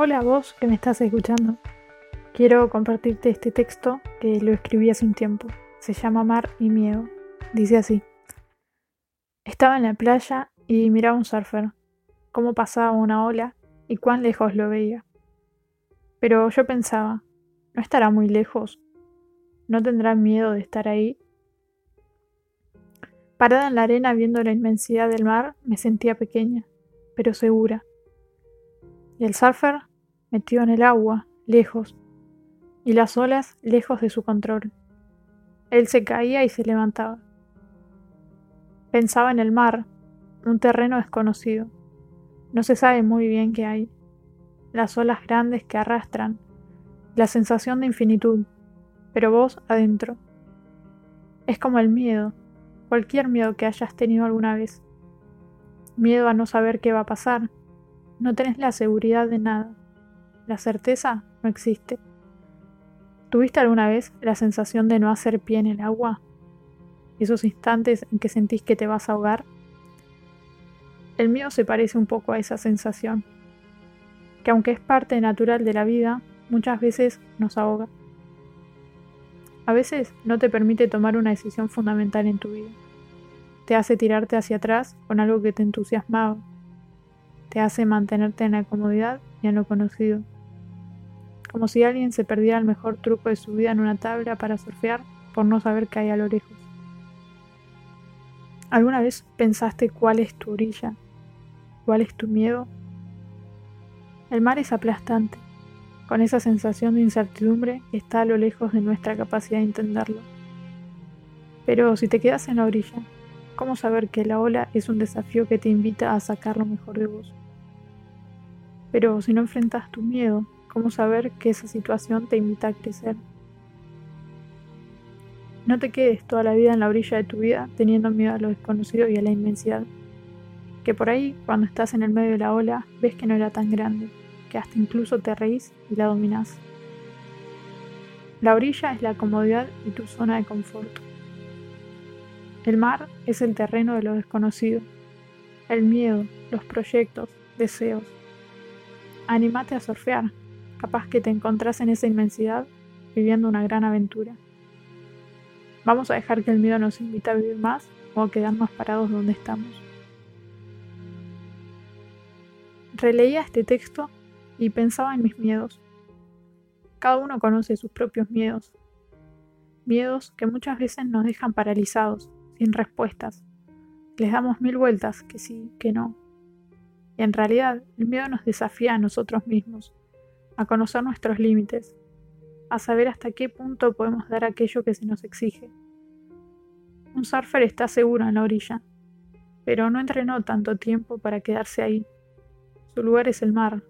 Hola vos que me estás escuchando. Quiero compartirte este texto que lo escribí hace un tiempo. Se llama Mar y Miedo. Dice así. Estaba en la playa y miraba un surfer, cómo pasaba una ola y cuán lejos lo veía. Pero yo pensaba, ¿no estará muy lejos? ¿No tendrá miedo de estar ahí? Parada en la arena viendo la inmensidad del mar, me sentía pequeña, pero segura. Y el surfer metido en el agua, lejos, y las olas lejos de su control. Él se caía y se levantaba. Pensaba en el mar, un terreno desconocido. No se sabe muy bien qué hay. Las olas grandes que arrastran, la sensación de infinitud, pero vos adentro. Es como el miedo, cualquier miedo que hayas tenido alguna vez. Miedo a no saber qué va a pasar. No tenés la seguridad de nada. La certeza no existe. ¿Tuviste alguna vez la sensación de no hacer pie en el agua? Esos instantes en que sentís que te vas a ahogar. El miedo se parece un poco a esa sensación, que aunque es parte natural de la vida, muchas veces nos ahoga. A veces no te permite tomar una decisión fundamental en tu vida. Te hace tirarte hacia atrás con algo que te entusiasmaba. Te hace mantenerte en la comodidad y en lo conocido como si alguien se perdiera el mejor truco de su vida en una tabla para surfear por no saber qué hay a lo lejos. ¿Alguna vez pensaste cuál es tu orilla? ¿Cuál es tu miedo? El mar es aplastante, con esa sensación de incertidumbre que está a lo lejos de nuestra capacidad de entenderlo. Pero si te quedas en la orilla, ¿cómo saber que la ola es un desafío que te invita a sacar lo mejor de vos? Pero si no enfrentas tu miedo, cómo saber que esa situación te invita a crecer. No te quedes toda la vida en la orilla de tu vida teniendo miedo a lo desconocido y a la inmensidad. Que por ahí, cuando estás en el medio de la ola, ves que no era tan grande, que hasta incluso te reís y la dominás. La orilla es la comodidad y tu zona de confort. El mar es el terreno de lo desconocido, el miedo, los proyectos, deseos. Anímate a surfear, capaz que te encontrás en esa inmensidad viviendo una gran aventura. Vamos a dejar que el miedo nos invite a vivir más o a quedarnos parados donde estamos. Releía este texto y pensaba en mis miedos. Cada uno conoce sus propios miedos. Miedos que muchas veces nos dejan paralizados, sin respuestas. Les damos mil vueltas, que sí, que no. Y en realidad el miedo nos desafía a nosotros mismos a conocer nuestros límites, a saber hasta qué punto podemos dar aquello que se nos exige. Un surfer está seguro en la orilla, pero no entrenó tanto tiempo para quedarse ahí. Su lugar es el mar.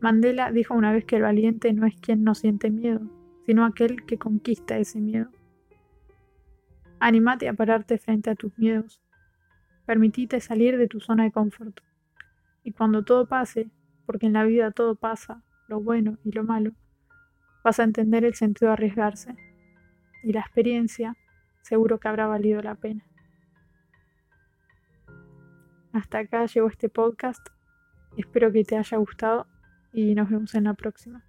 Mandela dijo una vez que el valiente no es quien no siente miedo, sino aquel que conquista ese miedo. Anímate a pararte frente a tus miedos. Permitite salir de tu zona de confort. Y cuando todo pase, porque en la vida todo pasa, lo bueno y lo malo, vas a entender el sentido de arriesgarse y la experiencia seguro que habrá valido la pena. Hasta acá llegó este podcast, espero que te haya gustado y nos vemos en la próxima.